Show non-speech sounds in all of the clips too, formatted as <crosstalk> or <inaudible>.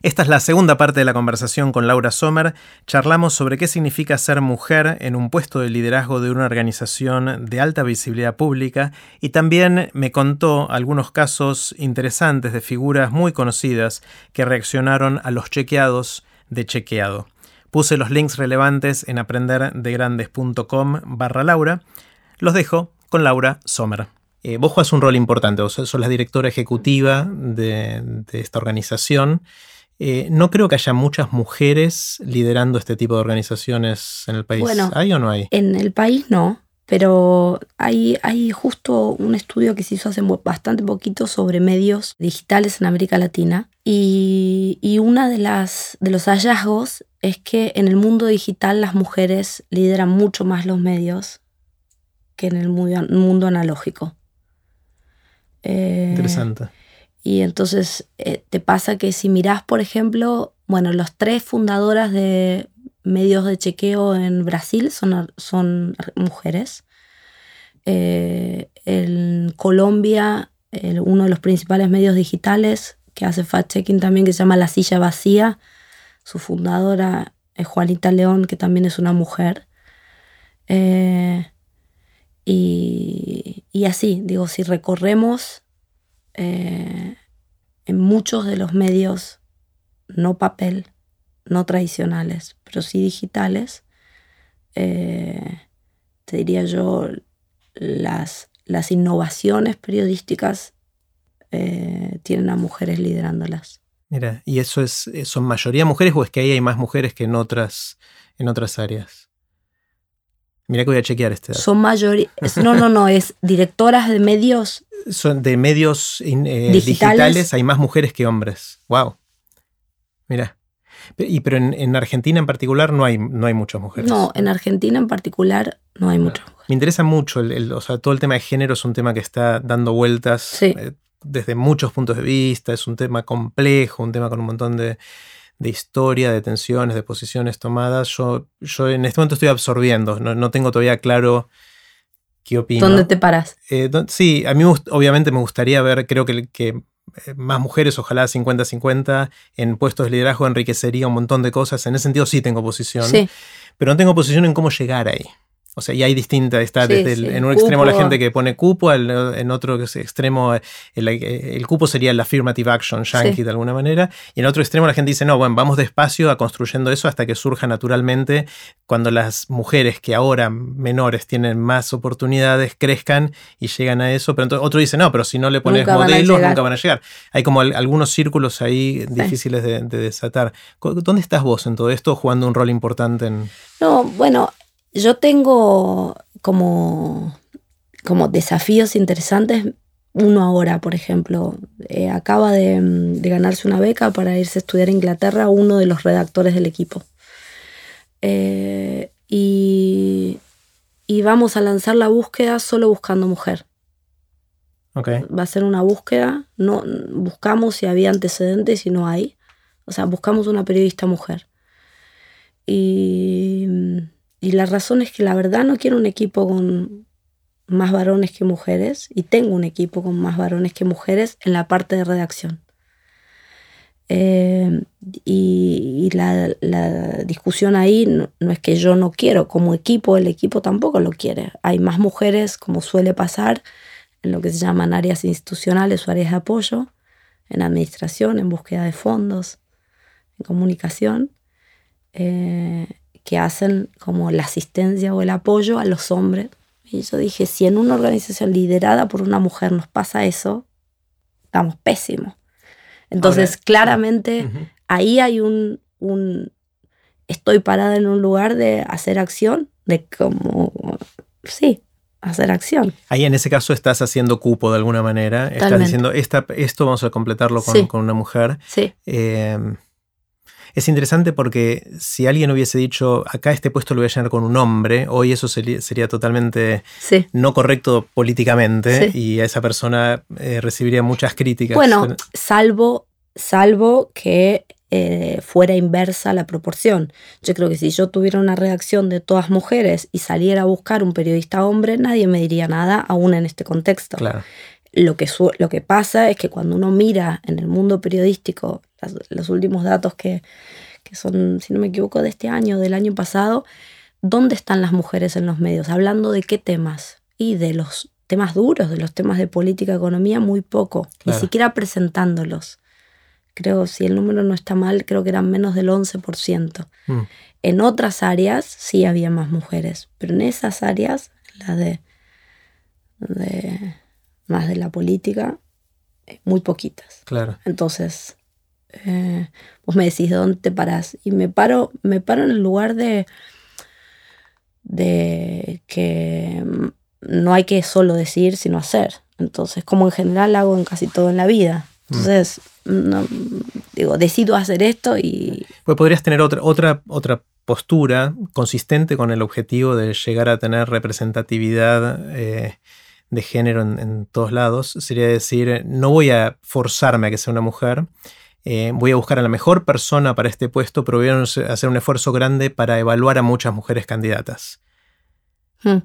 Esta es la segunda parte de la conversación con Laura Sommer. Charlamos sobre qué significa ser mujer en un puesto de liderazgo de una organización de alta visibilidad pública y también me contó algunos casos interesantes de figuras muy conocidas que reaccionaron a los chequeados de chequeado. Puse los links relevantes en aprenderdegrandes.com barra Laura. Los dejo con Laura Sommer. Eh, vos juegas un rol importante, vos sos la directora ejecutiva de esta organización. Eh, no creo que haya muchas mujeres liderando este tipo de organizaciones en el país. Bueno, ¿Hay o no hay? En el país no, pero hay, hay justo un estudio que se hizo hace bastante poquito sobre medios digitales en América Latina. Y, y uno de, las, de los hallazgos es que en el mundo digital las mujeres lideran mucho más los medios que en el mundo, mundo analógico. Eh, Interesante. Y entonces eh, te pasa que si mirás, por ejemplo, bueno, los tres fundadoras de medios de chequeo en Brasil son, son mujeres. Eh, en Colombia, uno de los principales medios digitales que hace fact-checking también, que se llama La Silla Vacía, su fundadora es Juanita León, que también es una mujer. Eh, y, y, así, digo, si recorremos eh, en muchos de los medios, no papel, no tradicionales, pero sí digitales, eh, te diría yo, las, las innovaciones periodísticas eh, tienen a mujeres liderándolas. Mira, ¿y eso es, son mayoría mujeres o es que ahí hay más mujeres que en otras, en otras áreas? Mira que voy a chequear este dato. Son mayoría. No, no, no, es directoras de medios. Son de medios eh, digitales. hay más mujeres que hombres. Wow. Mira. Y, pero en, Argentina en particular no hay, no hay muchas mujeres. No, en Argentina en particular no hay muchas mujeres. Me interesa mucho, el, o sea, todo el tema de género es un tema que está dando vueltas eh, desde muchos puntos de vista, es un tema complejo, un tema con un montón de, de historia, de tensiones, de posiciones tomadas, yo, yo en este momento estoy absorbiendo, no, tengo todavía claro qué opino. ¿Dónde te paras? Eh, sí, a mí obviamente me gustaría ver, creo que, que eh, más mujeres, ojalá 50-50, en puestos de liderazgo enriquecería un montón de cosas. En ese sentido sí tengo posición, sí. pero no tengo posición en cómo llegar ahí. O sea, y hay distintas, está desde en un extremo la gente que pone cupo, en otro extremo el, cupo sería el affirmative action yankee de alguna manera, y en otro extremo la gente dice, no, bueno, vamos despacio a construyendo eso hasta que surja naturalmente cuando las mujeres que ahora menores tienen más oportunidades crezcan y llegan a eso, pero entonces otro dice, no, pero si no le pones modelos, nunca van a llegar. Hay como algunos círculos ahí difíciles de, de desatar. ¿Dónde estás vos en todo esto jugando un rol importante en... No, bueno, yo tengo como, como desafíos interesantes. Uno ahora, por ejemplo, eh, acaba de, ganarse una beca para irse a estudiar a Inglaterra uno de los redactores del equipo. Eh, y, vamos a lanzar la búsqueda solo buscando mujer. Va a ser una búsqueda, no buscamos si había antecedentes y no hay. O sea, buscamos una periodista mujer. Y y la razón es que la verdad no quiero un equipo con más varones que mujeres y tengo un equipo con más varones que mujeres en la parte de redacción. Eh, y, la, discusión ahí no, es que yo no quiero, como equipo, el equipo tampoco lo quiere. Hay más mujeres, como suele pasar, en lo que se llaman áreas institucionales o áreas de apoyo, en administración, en búsqueda de fondos, en comunicación. Eh, que hacen como la asistencia o el apoyo a los hombres. Y yo dije, si en una organización liderada por una mujer nos pasa eso, estamos pésimos. Entonces, claramente, ahí hay un, un, estoy parada en un lugar de hacer acción, de como, sí, hacer acción. Ahí en ese caso estás haciendo cupo de alguna manera, estás diciendo, esta, esto vamos a completarlo con, con una mujer. Sí. Eh, es interesante porque si alguien hubiese dicho, acá este puesto lo voy a llenar con un hombre, hoy eso sería, totalmente no correcto políticamente y a esa persona eh, recibiría muchas críticas. Bueno, salvo, salvo que eh, fuera inversa la proporción. Yo creo que si yo tuviera una redacción de todas mujeres y saliera a buscar un periodista hombre, nadie me diría nada, aún en este contexto. Claro. Lo que, lo que pasa es que cuando uno mira en el mundo periodístico los últimos datos que, que son, si no me equivoco, de este año, del año pasado, ¿dónde están las mujeres en los medios? Hablando de qué temas y de los temas duros, de los temas de política, economía, muy poco, ni siquiera presentándolos. Creo, si el número no está mal, creo que eran menos del 11%. Mm. En otras áreas sí había más mujeres, pero en esas áreas, la de, de más de la política, eh, muy poquitas. Claro. Entonces, eh, vos me decís dónde te parás. Y me paro, me paro en el lugar de, de que no hay que solo decir, sino hacer. Entonces, como en general hago en casi todo en la vida. Mm. Entonces, digo, decido hacer esto y... Pues podrías tener otra, otra, otra postura consistente con el objetivo de llegar a tener representatividad eh, de género en, todos lados. Sería decir, no voy a forzarme a que sea una mujer, eh, voy a buscar a la mejor persona para este puesto, pero voy a hacer un esfuerzo grande para evaluar a muchas mujeres candidatas. Hmm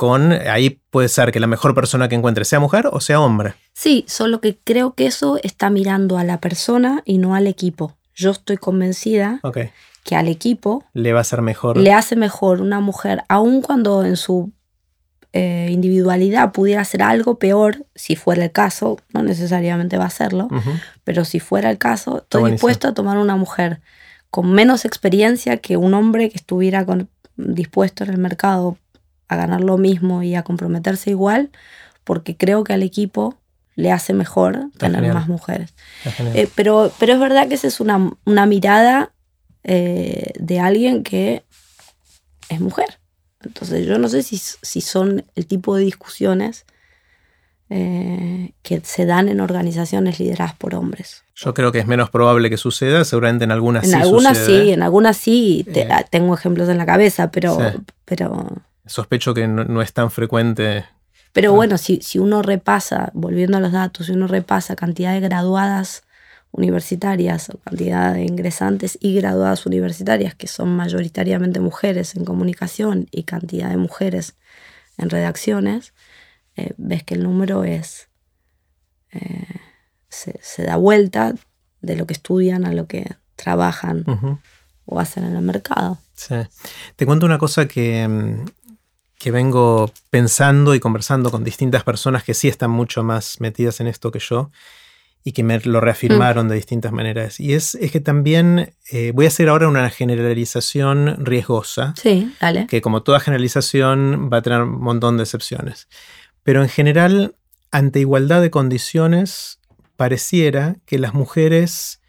con, ahí puede ser que la mejor persona que encuentre sea mujer o sea hombre. Sí, solo que creo que eso está mirando a la persona y no al equipo. Yo estoy convencida que al equipo le va a ser mejor. Le hace mejor una mujer, aun cuando en su eh, individualidad pudiera hacer algo peor, si fuera el caso, no necesariamente va a hacerlo, pero si fuera el caso, estoy dispuesto a tomar una mujer con menos experiencia que un hombre que estuviera dispuesto en el mercado a ganar lo mismo y a comprometerse igual, porque creo que al equipo le hace mejor tener más mujeres. Eh, pero, pero es verdad que esa es una, mirada eh, de alguien que es mujer. Entonces yo no sé si, si son el tipo de discusiones eh, que se dan en organizaciones lideradas por hombres. Yo creo que es menos probable que suceda, seguramente en algunas en sí. Algunas sí, en algunas sí, tengo ejemplos en la cabeza, pero, pero Sospecho que no, es tan frecuente. Pero bueno, si, si uno repasa, volviendo a los datos, si uno repasa cantidad de graduadas universitarias o cantidad de ingresantes y graduadas universitarias, que son mayoritariamente mujeres en comunicación y cantidad de mujeres en redacciones, eh, ves que el número es eh, se, da vuelta de lo que estudian a lo que trabajan o hacen en el mercado. Sí. Te cuento una cosa que, mm, que vengo pensando y conversando con distintas personas que sí están mucho más metidas en esto que yo y que me lo reafirmaron de distintas maneras. Y es, es que también eh, voy a hacer ahora una generalización riesgosa. Sí, dale. Que como toda generalización va a tener un montón de excepciones. Pero en general, ante igualdad de condiciones, pareciera que las mujeres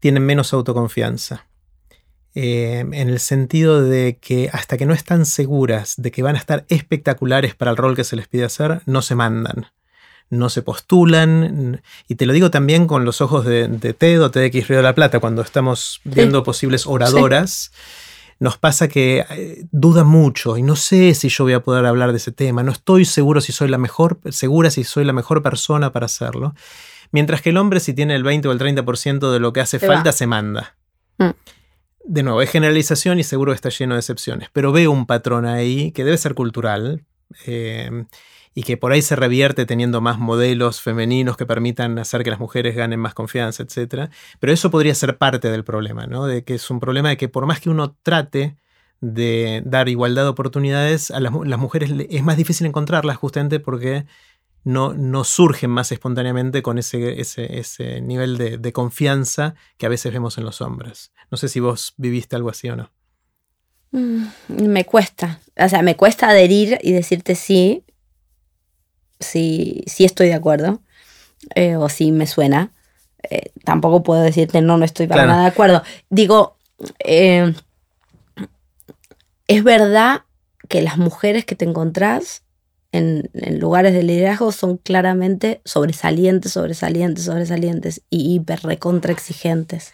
tienen menos autoconfianza. Eh, en el sentido de que hasta que no están seguras de que van a estar espectaculares para el rol que se les pide hacer, no se mandan, no se postulan. Y te lo digo también con los ojos de, TED o TEDx Río de la Plata, cuando estamos viendo posibles oradoras. Nos pasa que eh, duda mucho y no sé si yo voy a poder hablar de ese tema, no estoy seguro si soy la mejor, segura si soy la mejor persona para hacerlo. Mientras que el hombre, si tiene el 20 o el 30% de lo que hace falta, se manda. Mm de nuevo, es generalización y seguro está lleno de excepciones, pero veo un patrón ahí que debe ser cultural eh, y que por ahí se revierte teniendo más modelos femeninos que permitan hacer que las mujeres ganen más confianza, etc. Pero eso podría ser parte del problema, ¿no? De que es un problema de que por más que uno trate de dar igualdad de oportunidades, a las, mujeres es más difícil encontrarlas justamente porque no, no surgen más espontáneamente con ese, ese, nivel de, confianza que a veces vemos en los hombres. No sé si vos viviste algo así o no. Mm, me cuesta. O sea, me cuesta adherir y decirte sí, sí, sí estoy de acuerdo, eh, o sí me suena. Eh, tampoco puedo decirte no, no estoy para nada de acuerdo. Digo, eh, es verdad que las mujeres que te encontrás en, lugares de liderazgo son claramente sobresalientes, sobresalientes, sobresalientes y hiper recontra exigentes.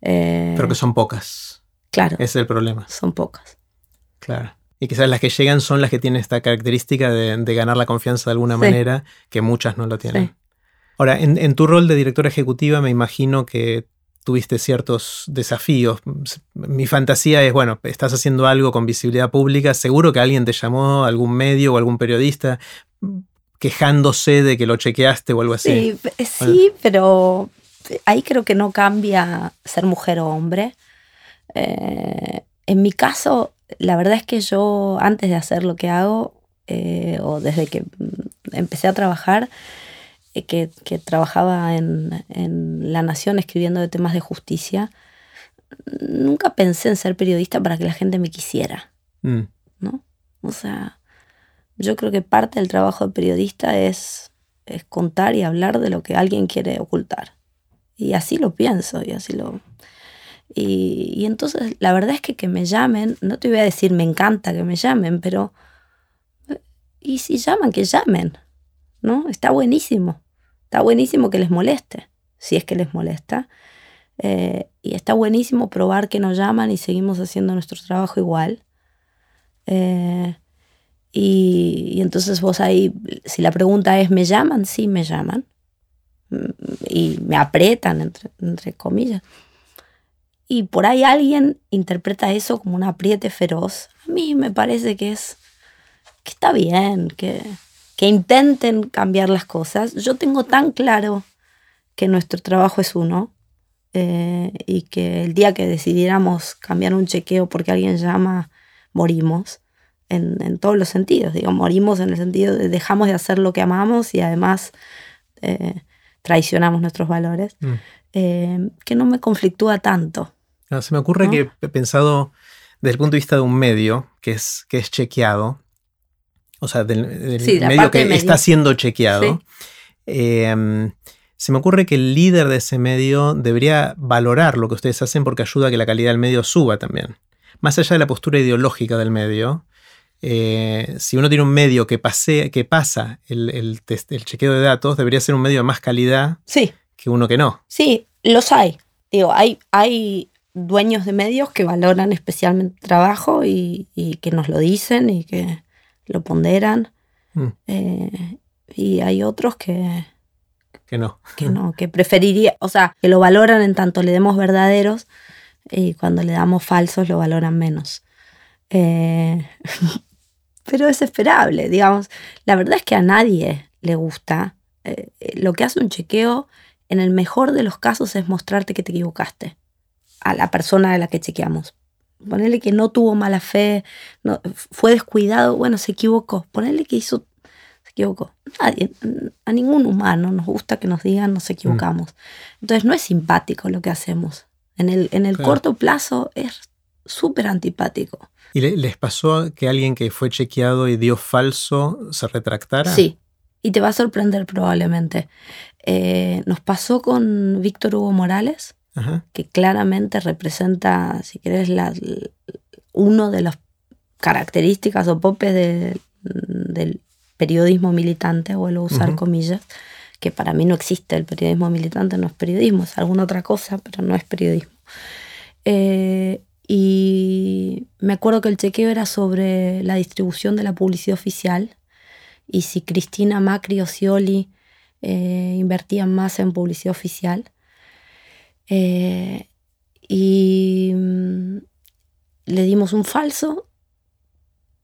Pero que son pocas. Claro. Ese es el problema. Son pocas. Claro. Y quizás las que llegan son las que tienen esta característica de, ganar la confianza de alguna manera, que muchas no lo tienen. Ahora, en, en, tu rol de directora ejecutiva, me imagino que tuviste ciertos desafíos. Mi fantasía es, bueno, estás haciendo algo con visibilidad pública, seguro que alguien te llamó, algún medio o algún periodista, quejándose de que lo chequeaste o algo así. Sí, sí pero ahí creo que no cambia ser mujer o hombre. Eh, en mi caso, la verdad es que yo antes de hacer lo que hago, eh, o desde que empecé a trabajar, eh, que, trabajaba en, La Nación escribiendo de temas de justicia, nunca pensé en ser periodista para que la gente me quisiera. Mm. ¿No? O sea, yo creo que parte del trabajo de periodista es, es contar y hablar de lo que alguien quiere ocultar. Y así lo pienso y así lo... Y, entonces la verdad es que que me llamen, no te voy a decir me encanta que me llamen, pero... Y si llaman, que llamen, ¿no? Está buenísimo. Está buenísimo que les moleste, si es que les molesta. Eh, y está buenísimo probar que nos llaman y seguimos haciendo nuestro trabajo igual. Eh, y, entonces vos ahí, si la pregunta es, ¿me llaman? Sí, me llaman. Mm, y me aprietan, entre, entre comillas. Y por ahí alguien interpreta eso como un apriete feroz. A mí me parece que es que está bien, que, que intenten cambiar las cosas. Yo tengo tan claro que nuestro trabajo es uno eh, y que el día que decidiéramos cambiar un chequeo porque alguien llama, morimos en, todos los sentidos. Digo, morimos en el sentido de dejamos de hacer lo que amamos y además eh, traicionamos nuestros valores, mm. eh, que no me conflictúa tanto. Ah, se me ocurre que he pensado desde el punto de vista de un medio que es, que es chequeado, o sea, del, medio que está siendo chequeado. Em, se me ocurre que el líder de ese medio debería valorar lo que ustedes hacen porque ayuda a que la calidad del medio suba también. Más allá de la postura ideológica del medio, eh, si uno tiene un medio que, pase, que pasa el, el, chequeo de datos, debería ser un medio de más calidad que uno que no. Sí, los hay. Digo, hay, hay dueños de medios que valoran especialmente el trabajo y, que nos lo dicen y que lo ponderan. Mm. Eh, y hay otros que, que no. Que no, que preferiría, o sea, que lo valoran en tanto le demos verdaderos y cuando le damos falsos lo valoran menos. Eh, <laughs> pero es esperable, digamos. La verdad es que a nadie le gusta. Eh, lo que hace un chequeo, en el mejor de los casos, es mostrarte que te equivocaste a la persona de la que chequeamos. Ponerle que no tuvo mala fe, no, fue descuidado, bueno, se equivocó. Ponerle que hizo, se equivocó. Nadie, a ningún humano nos gusta que nos digan nos equivocamos. Mm. Entonces no es simpático lo que hacemos. En el, en el corto plazo es súper antipático. ¿Y les pasó que alguien que fue chequeado y dio falso se retractara? Sí, y te va a sorprender probablemente. Eh, nos pasó con Víctor Hugo Morales, que claramente representa, si querés, la, uno de las características o popes del periodismo militante, vuelvo a usar comillas, que para mí no existe el periodismo militante, no es periodismo, es alguna otra cosa, pero no es periodismo. Eh, y me acuerdo que el chequeo era sobre la distribución de la publicidad oficial y si Cristina Macri o Scioli eh, invertían más en publicidad oficial. Eh, y mm, le dimos un falso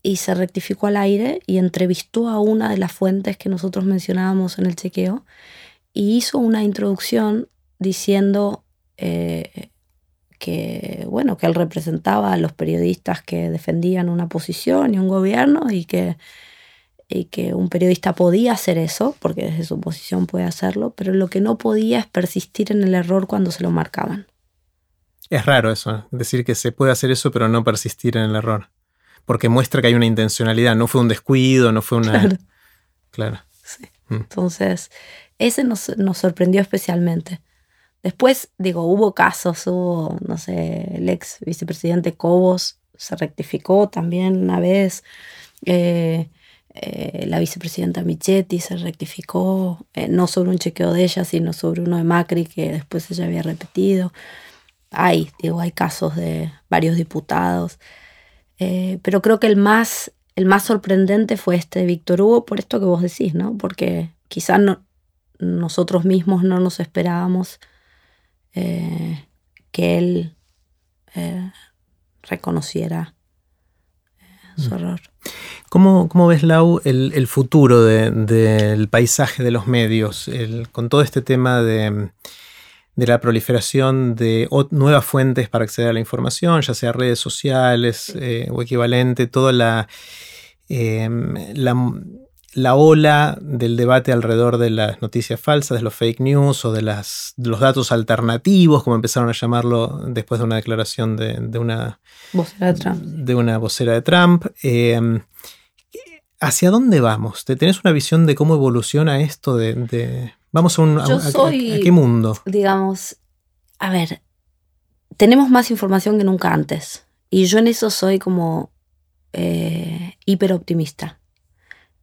y se rectificó al aire y entrevistó a una de las fuentes que nosotros mencionábamos en el chequeo y hizo una introducción diciendo eh, que, bueno, que él representaba a los periodistas que defendían una posición y un gobierno y que, y que un periodista podía hacer eso, porque desde su posición puede hacerlo, pero lo que no podía es persistir en el error cuando se lo marcaban. Es raro eso, decir que se puede hacer eso pero no persistir en el error, porque muestra que hay una intencionalidad, no fue un descuido, no fue una... <laughs> Claro. claro. Sí. Mm. Entonces, ese nos, nos sorprendió especialmente. Después, digo, hubo casos, hubo, no sé, el ex vicepresidente Cobos se rectificó también una vez. Eh, eh, la vicepresidenta Michetti se rectificó, eh, no sobre un chequeo de ella, sino sobre uno de Macri que después ella había repetido. Hay, digo, hay casos de varios diputados. pero creo que el más, el más sorprendente fue este de Víctor Hugo, por esto que vos decís, ¿no? Porque quizás no, nosotros mismos no nos esperábamos eh, que él eh, reconociera eh, su mm. error. ¿Cómo, ves, Lau, el, futuro del paisaje de los medios con todo este tema de, de la proliferación de nuevas fuentes para acceder a la información, ya sea redes sociales eh, o equivalente, toda la, em, la, la, ola del debate alrededor de las noticias falsas, de los fake news o de, las, los datos alternativos, como empezaron a llamarlo después de una declaración de, una, vocera de Trump. De una vocera de Trump. Em, ¿Hacia dónde vamos? ¿Tenés una visión de cómo evoluciona esto de Vamos a un. A, qué mundo? Digamos, a ver, tenemos más información que nunca antes. Y yo en eso soy como eh, hiper optimista.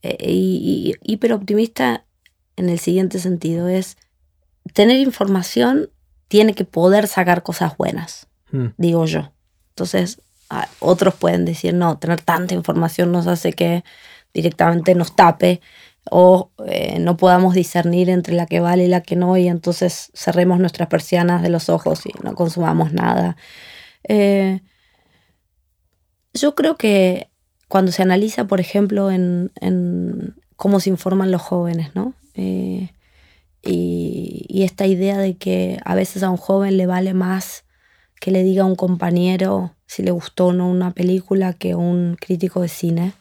Eh, y, hiper optimista en el siguiente sentido: es tener información tiene que poder sacar cosas buenas, hmm. digo yo. Entonces, otros pueden decir, no, tener tanta información nos hace que directamente nos tape o eh, no podamos discernir entre la que vale y la que no y entonces cerremos nuestras persianas de los ojos y no consumamos nada. Eh, yo creo que cuando se analiza, por ejemplo, en, cómo se informan los jóvenes, ¿no? Eh, y, y, esta idea de que a veces a un joven le vale más que le diga a un compañero si le gustó o no una película que un crítico de cine.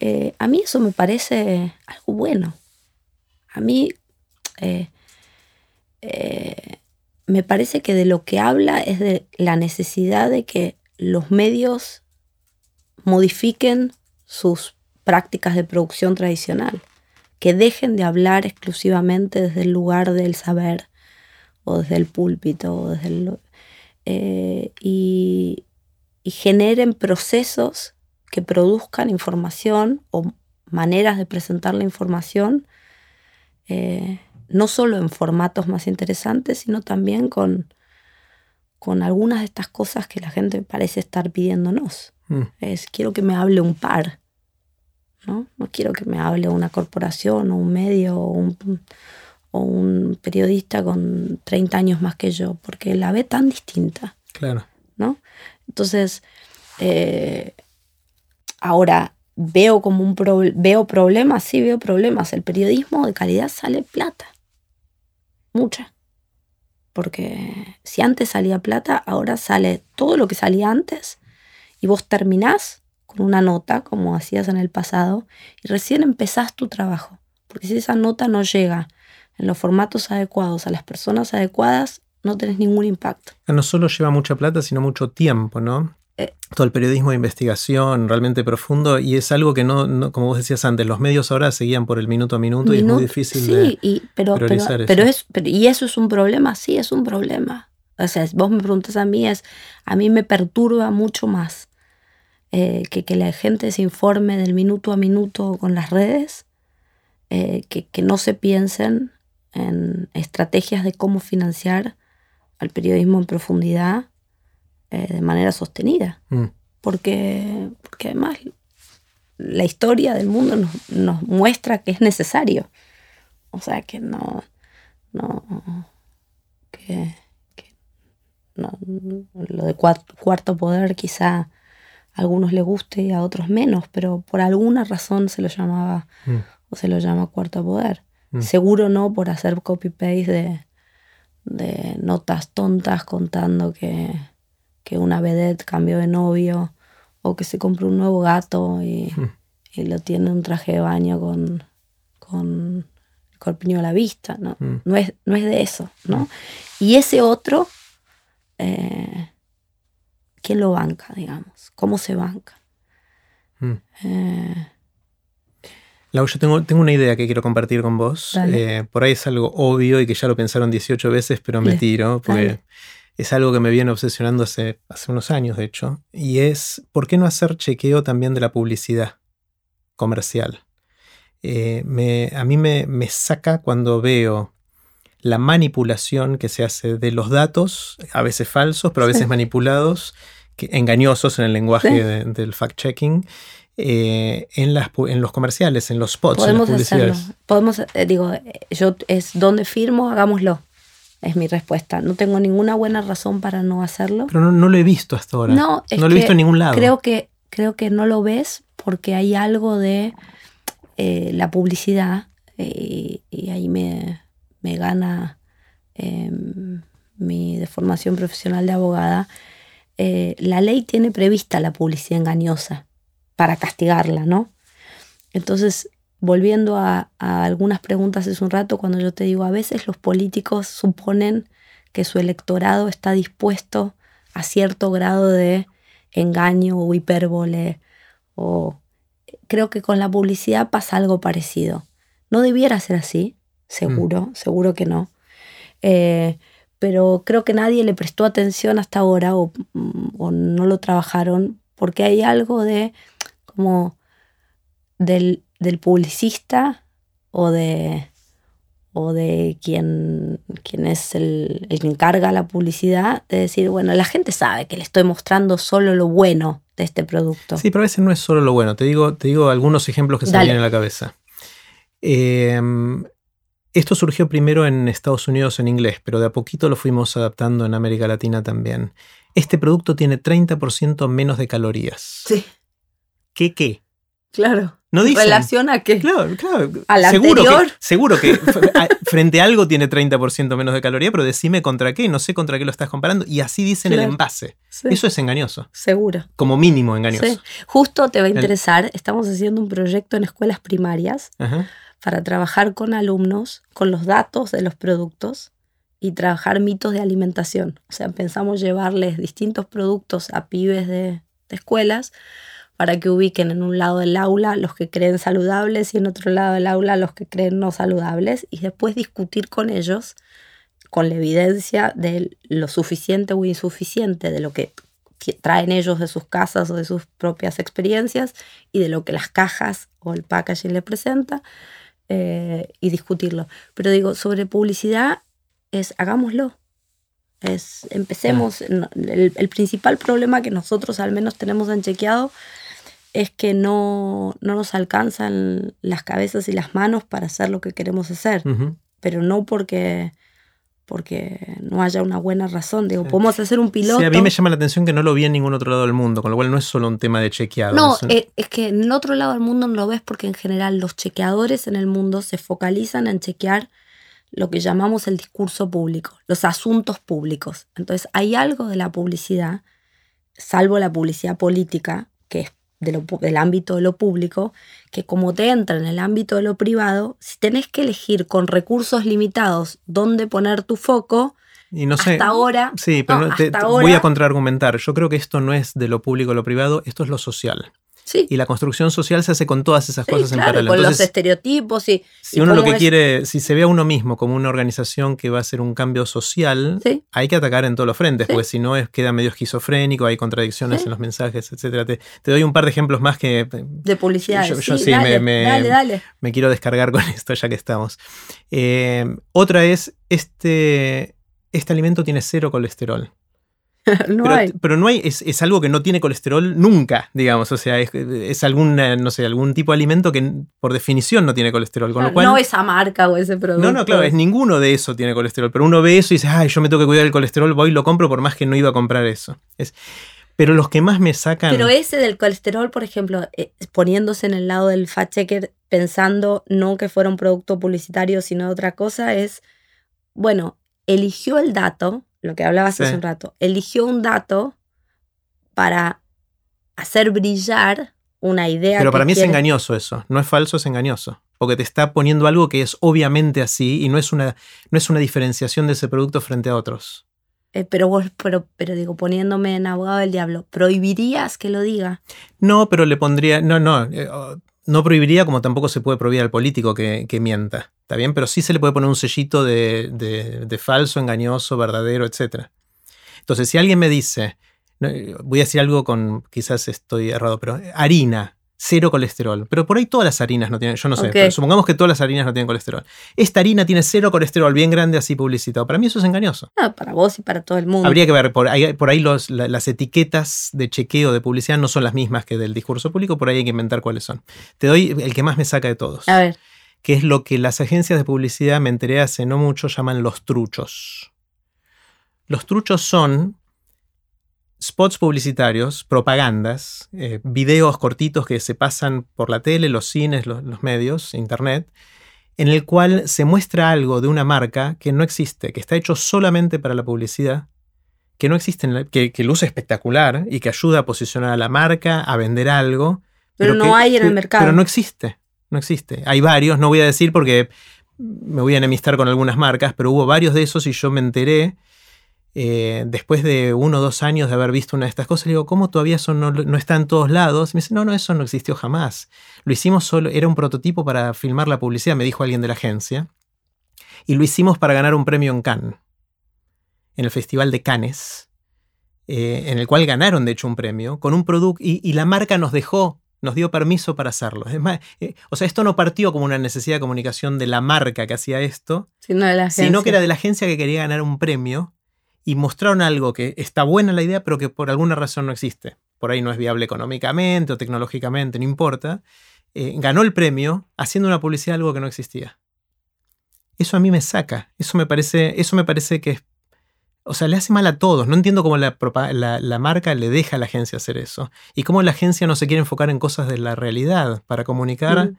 Eh, a mí eso me parece algo bueno. A mí eh, eh, me parece que de lo que habla es de la necesidad de que los medios modifiquen sus prácticas de producción tradicional, que dejen de hablar exclusivamente desde el lugar del saber o desde el púlpito y, y generen procesos que produzcan información o maneras de presentar la información, eh, no solo en formatos más interesantes, sino también con, con algunas de estas cosas que la gente parece estar pidiéndonos. Mm. Es, quiero que me hable un par, ¿no? No quiero que me hable una corporación o un medio o un, o un periodista con 30 años más que yo, porque la ve tan distinta. Claro. ¿No? Entonces, eh, Ahora, veo como un veo problemas, sí veo problemas. El periodismo de calidad sale plata. Mucha. Porque si antes salía plata, ahora sale todo lo que salía antes y vos terminás con una nota, como hacías en el pasado, y recién empezás tu trabajo. Porque si esa nota no llega en los formatos adecuados, a las personas adecuadas, no tenés ningún impacto. No solo lleva mucha plata, sino mucho tiempo, ¿no? Eh, todo el periodismo de investigación realmente profundo y es algo que no, como vos decías antes, los medios ahora seguían por el minuto a minuto, y es muy difícil sí, y, pero, pero, Es, y eso es un problema, sí, es un problema. O sea, vos me preguntas a mí, es, a mí me perturba mucho más eh, que, que la gente se informe del minuto a minuto con las redes, eh, que, que no se piensen en estrategias de cómo financiar al periodismo en profundidad eh, de manera sostenida. Mm. Porque, porque además la historia del mundo nos, muestra que es necesario. O sea, que no, no, que, no, lo de cuarto poder quizá a algunos le guste y a otros menos, pero por alguna razón se lo llamaba mm. o se lo llama cuarto poder. Mm. Seguro no por hacer copy-paste de, de notas tontas contando que que una vedette cambió de novio o que se compró un nuevo gato y, hmm. lo tiene un traje de baño con, con el corpiño a la vista, ¿no? Hmm. No, es, no es de eso, ¿no? Hmm. Y ese otro, eh, ¿quién lo banca, digamos? ¿Cómo se banca? Eh, Lau, yo tengo, tengo, una idea que quiero compartir con vos. Eh, por ahí es algo obvio y que ya lo pensaron 18 veces, pero me tiro, porque es algo que me viene obsesionando hace, hace unos años, de hecho, y es ¿por qué no hacer chequeo también de la publicidad comercial? Eh, me, a mí me, me, saca cuando veo la manipulación que se hace de los datos, a veces falsos, pero a veces <laughs> manipulados, que, engañosos en el lenguaje del fact-checking. Eh, en, las, en los comerciales, en los spots, Podemos en las Hacerlo. Podemos, eh, digo, yo es donde firmo, hagámoslo. Es mi respuesta. No tengo ninguna buena razón para no hacerlo. Pero no, lo he visto hasta ahora. No, no lo he visto en ningún lado. Creo que, creo que no lo ves porque hay algo de eh, la publicidad eh, y ahí me, me gana em, mi formación profesional de abogada, eh, la ley tiene prevista la publicidad engañosa para castigarla, ¿no? Entonces, volviendo a, algunas preguntas hace un rato, cuando yo te digo, a veces los políticos suponen que su electorado está dispuesto a cierto grado de engaño o hipérbole, o creo que con la publicidad pasa algo parecido. No debiera ser así, seguro, mm. seguro que no. Eh, pero creo que nadie le prestó atención hasta ahora o, o, no lo trabajaron porque hay algo de como del del publicista o de, o de quien, quien es el, el, que encarga la publicidad, de decir, bueno, la gente sabe que le estoy mostrando solo lo bueno de este producto. Sí, pero a veces no es solo lo bueno. Te digo, te digo algunos ejemplos que se me vienen a la cabeza. Em, esto surgió primero en Estados Unidos en inglés, pero de a poquito lo fuimos adaptando en América Latina también. Este producto tiene 30% menos de calorías. Sí. ¿Qué qué? Claro. No dice ¿Relación a qué? Claro, claro. ¿Al seguro anterior? Que, seguro que <laughs> frente a algo tiene 30% menos de caloría, pero decime contra qué, no sé contra qué lo estás comparando. Y así dice en el envase. Eso es engañoso. Seguro. Como mínimo engañoso. Sí. Justo te va a interesar, estamos haciendo un proyecto en escuelas primarias para trabajar con alumnos, con los datos de los productos y trabajar mitos de alimentación. O sea, pensamos llevarles distintos productos a pibes de, de escuelas para que ubiquen en un lado del aula los que creen saludables y en otro lado del aula los que creen no saludables y después discutir con ellos con la evidencia de lo suficiente o insuficiente de lo que traen ellos de sus casas o de sus propias experiencias y de lo que las cajas o el packaging le presenta eh, y discutirlo. Pero digo, sobre publicidad es hagámoslo. Es, empecemos. El, el, principal problema que nosotros al menos tenemos en chequeado es que no, no nos alcanzan las cabezas y las manos para hacer lo que queremos hacer, pero no porque porque no haya una buena razón. Digo, podemos hacer un piloto. Sí, a mí me llama la atención que no lo vi en ningún otro lado del mundo, con lo cual no es solo un tema de chequeado. No, es, eh, es, que en otro lado del mundo no lo ves porque en general los chequeadores en el mundo se focalizan en chequear lo que llamamos el discurso público, los asuntos públicos. Entonces hay algo de la publicidad, salvo la publicidad política, que es del ámbito de lo público, que como te entra en el ámbito de lo privado, si tenés que elegir con recursos limitados dónde poner tu foco, y no sé, hasta ahora. Sí, pero te, voy a contraargumentar. Yo creo que esto no es de lo público o lo privado, esto es lo social. Y la construcción social se hace con todas esas cosas en paralelo. Con los estereotipos y. Si uno lo que quiere, si se ve a uno mismo como una organización que va a hacer un cambio social, hay que atacar en todos los frentes, porque si no es, queda medio esquizofrénico, hay contradicciones en los mensajes, etcétera. Te, doy un par de ejemplos más que. De publicidad. Yo, sí, me, me, quiero descargar con <laughs> esto ya que estamos. Eh, otra es: este, este alimento tiene cero colesterol. <laughs> no pero, hay. pero no hay, es, algo que no tiene colesterol nunca, digamos. O sea, es, algún, no sé, algún tipo de alimento que por definición no tiene colesterol. Con lo cual, no esa marca o ese producto. No, no, claro, es ninguno de eso tiene colesterol. Pero uno ve eso y dice, ay, yo me tengo que cuidar el colesterol, voy y lo compro por más que no iba a comprar eso. Es, pero los que más me sacan. Pero ese del colesterol, por ejemplo, eh, poniéndose en el lado del fact checker, pensando no que fuera un producto publicitario, sino otra cosa, es, bueno, eligió el dato lo que hablabas hace un rato, eligió un dato para hacer brillar una idea. Pero para mí es engañoso eso, no es falso, es engañoso. Porque te está poniendo algo que es obviamente así y no es una, no es una diferenciación de ese producto frente a otros. Eh, pero, vos, pero, pero digo, poniéndome en abogado del diablo, ¿prohibirías que lo diga? No, pero le pondría. No, no. Eh, oh, no prohibiría como tampoco se puede prohibir al político que, mienta. ¿Está bien? Pero sí se le puede poner un sellito de, de, falso, engañoso, verdadero, etc. Entonces, si alguien me dice, voy a decir algo con, quizás estoy errado, pero harina, cero colesterol. Pero por ahí todas las harinas no tienen, yo no sé, pero supongamos que todas las harinas no tienen colesterol. Esta harina tiene cero colesterol, bien grande, así publicitado. Para mí eso es engañoso. Ah, para vos y para todo el mundo. Habría que ver, por ahí, por ahí los, las etiquetas de chequeo de publicidad no son las mismas que del discurso público, por ahí hay que inventar cuáles son. Te doy el que más me saca de todos. A ver que es lo que las agencias de publicidad, me enteré hace no mucho, llaman los truchos. Los truchos son spots publicitarios, propagandas, eh, videos cortitos que se pasan por la tele, los cines, los, medios, internet, en el cual se muestra algo de una marca que no existe, que está hecho solamente para la publicidad, que no existe, que, que luce espectacular y que ayuda a posicionar a la marca, a vender algo. Pero, no hay en el mercado. Pero no existe, no existe. Hay varios, no voy a decir porque me voy a enemistar con algunas marcas, pero hubo varios de esos y yo me enteré eh, después de uno o dos años de haber visto una de estas cosas, le digo, ¿cómo todavía eso no, está en todos lados? me dice, no, no, eso no existió jamás. Lo hicimos solo, era un prototipo para filmar la publicidad, me dijo alguien de la agencia. Y lo hicimos para ganar un premio en Cannes, en el Festival de Cannes, eh, en el cual ganaron de hecho un premio, con un producto, y, la marca nos dejó nos dio permiso para hacerlo. Eh, o sea, esto no partió como una necesidad de comunicación de la marca que hacía esto, sino, sino que era de la agencia que quería ganar un premio y mostraron algo que está buena la idea, pero que por alguna razón no existe. Por ahí no es viable económicamente o tecnológicamente, no importa. Eh, ganó el premio haciendo una publicidad de algo que no existía. Eso a mí me saca. Eso me parece, eso me parece que es. O sea, le hace mal a todos. No entiendo cómo la, la, marca le deja a la agencia hacer eso. Y cómo la agencia no se quiere enfocar en cosas de la realidad para comunicar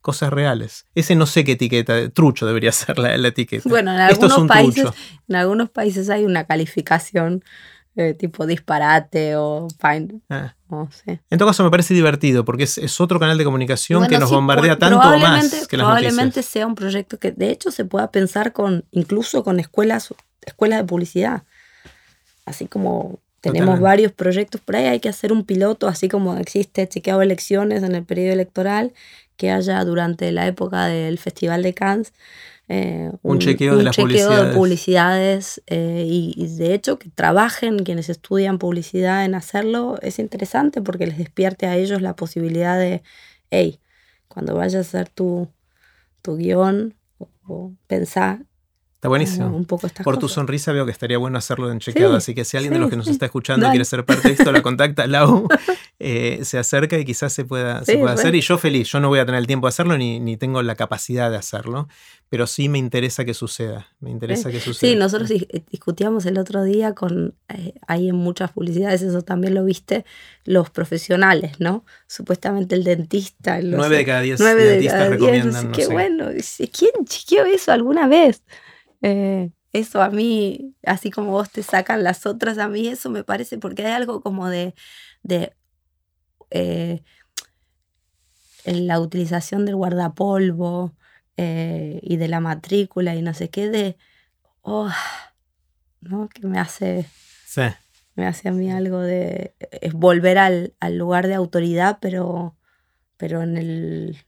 cosas reales. Ese no sé qué etiqueta, trucho debería <laughs> ser la, etiqueta. Bueno, en algunos, países, en algunos países hay una calificación eh, tipo disparate o fine. Ah. En todo caso me parece divertido porque es, otro canal de comunicación que nos bombardea tanto o más que las Probablemente sea un proyecto que de hecho se pueda pensar con incluso con escuelas, escuelas de publicidad. Así como tenemos varios proyectos por ahí, hay que hacer un piloto, así como existe chequeado elecciones en el periodo electoral, que haya durante la época del Festival de Cannes eh, un, chequeo, de, las publicidades, eh, y, de hecho que trabajen quienes estudian publicidad en hacerlo es interesante porque les despierte a ellos la posibilidad de, hey, cuando vayas a hacer tu, tu guion o, pensar Está buenísimo. Un poco Por tu sonrisa veo que estaría bueno hacerlo en chequeado, así que si alguien de los que nos está escuchando quiere ser parte de esto, la contacta, <laughs> Lau, eh, se acerca y quizás se pueda, se pueda hacer. Y yo feliz, yo no voy a tener el tiempo de hacerlo ni, ni tengo la capacidad de hacerlo, pero sí me interesa que suceda. Me interesa que suceda. Sí, nosotros eh, discutíamos el otro día con, eh, ahí en muchas publicidades, eso también lo viste, los profesionales, ¿no? Supuestamente el dentista. nueve de cada diez dentistas recomiendan. qué bueno. ¿Quién chequeó eso alguna vez? Eh, eso a mí, así como vos te sacan las otras, a mí eso me parece, porque hay algo como de, de eh, la utilización del guardapolvo eh, y de la matrícula y no sé qué, de, oh, ¿no? Que me hace, me hace a mí algo de, es volver al, al lugar de autoridad, pero, pero en el,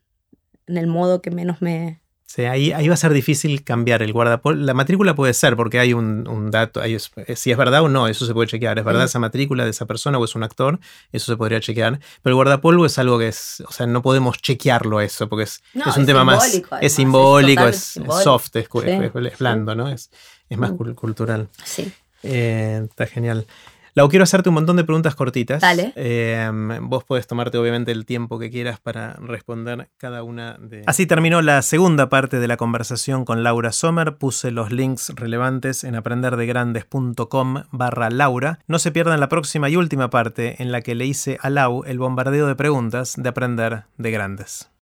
en el modo que menos me, Sí, ahí, ahí va a ser difícil cambiar el guardapolvo. La matrícula puede ser, porque hay un, dato, eh, si es verdad o no, eso se puede chequear. ¿Es verdad esa matrícula de esa persona o es un actor? Eso se podría chequear. Pero el guardapolvo es algo que es, o sea, no podemos chequearlo eso, porque es, es un tema más... es simbólico, es, soft, es, blando, ¿no? Es, es más mm. cultural. Sí. Eh, está genial. Lau, quiero hacerte un montón de preguntas cortitas. Dale. Em, vos puedes tomarte obviamente el tiempo que quieras para responder cada una de... Así terminó la segunda parte de la conversación con Laura Sommer. Puse los links relevantes en aprenderdegrandes.com barra Laura. No se pierdan la próxima y última parte en la que le hice a Lau el bombardeo de preguntas de Aprender de Grandes.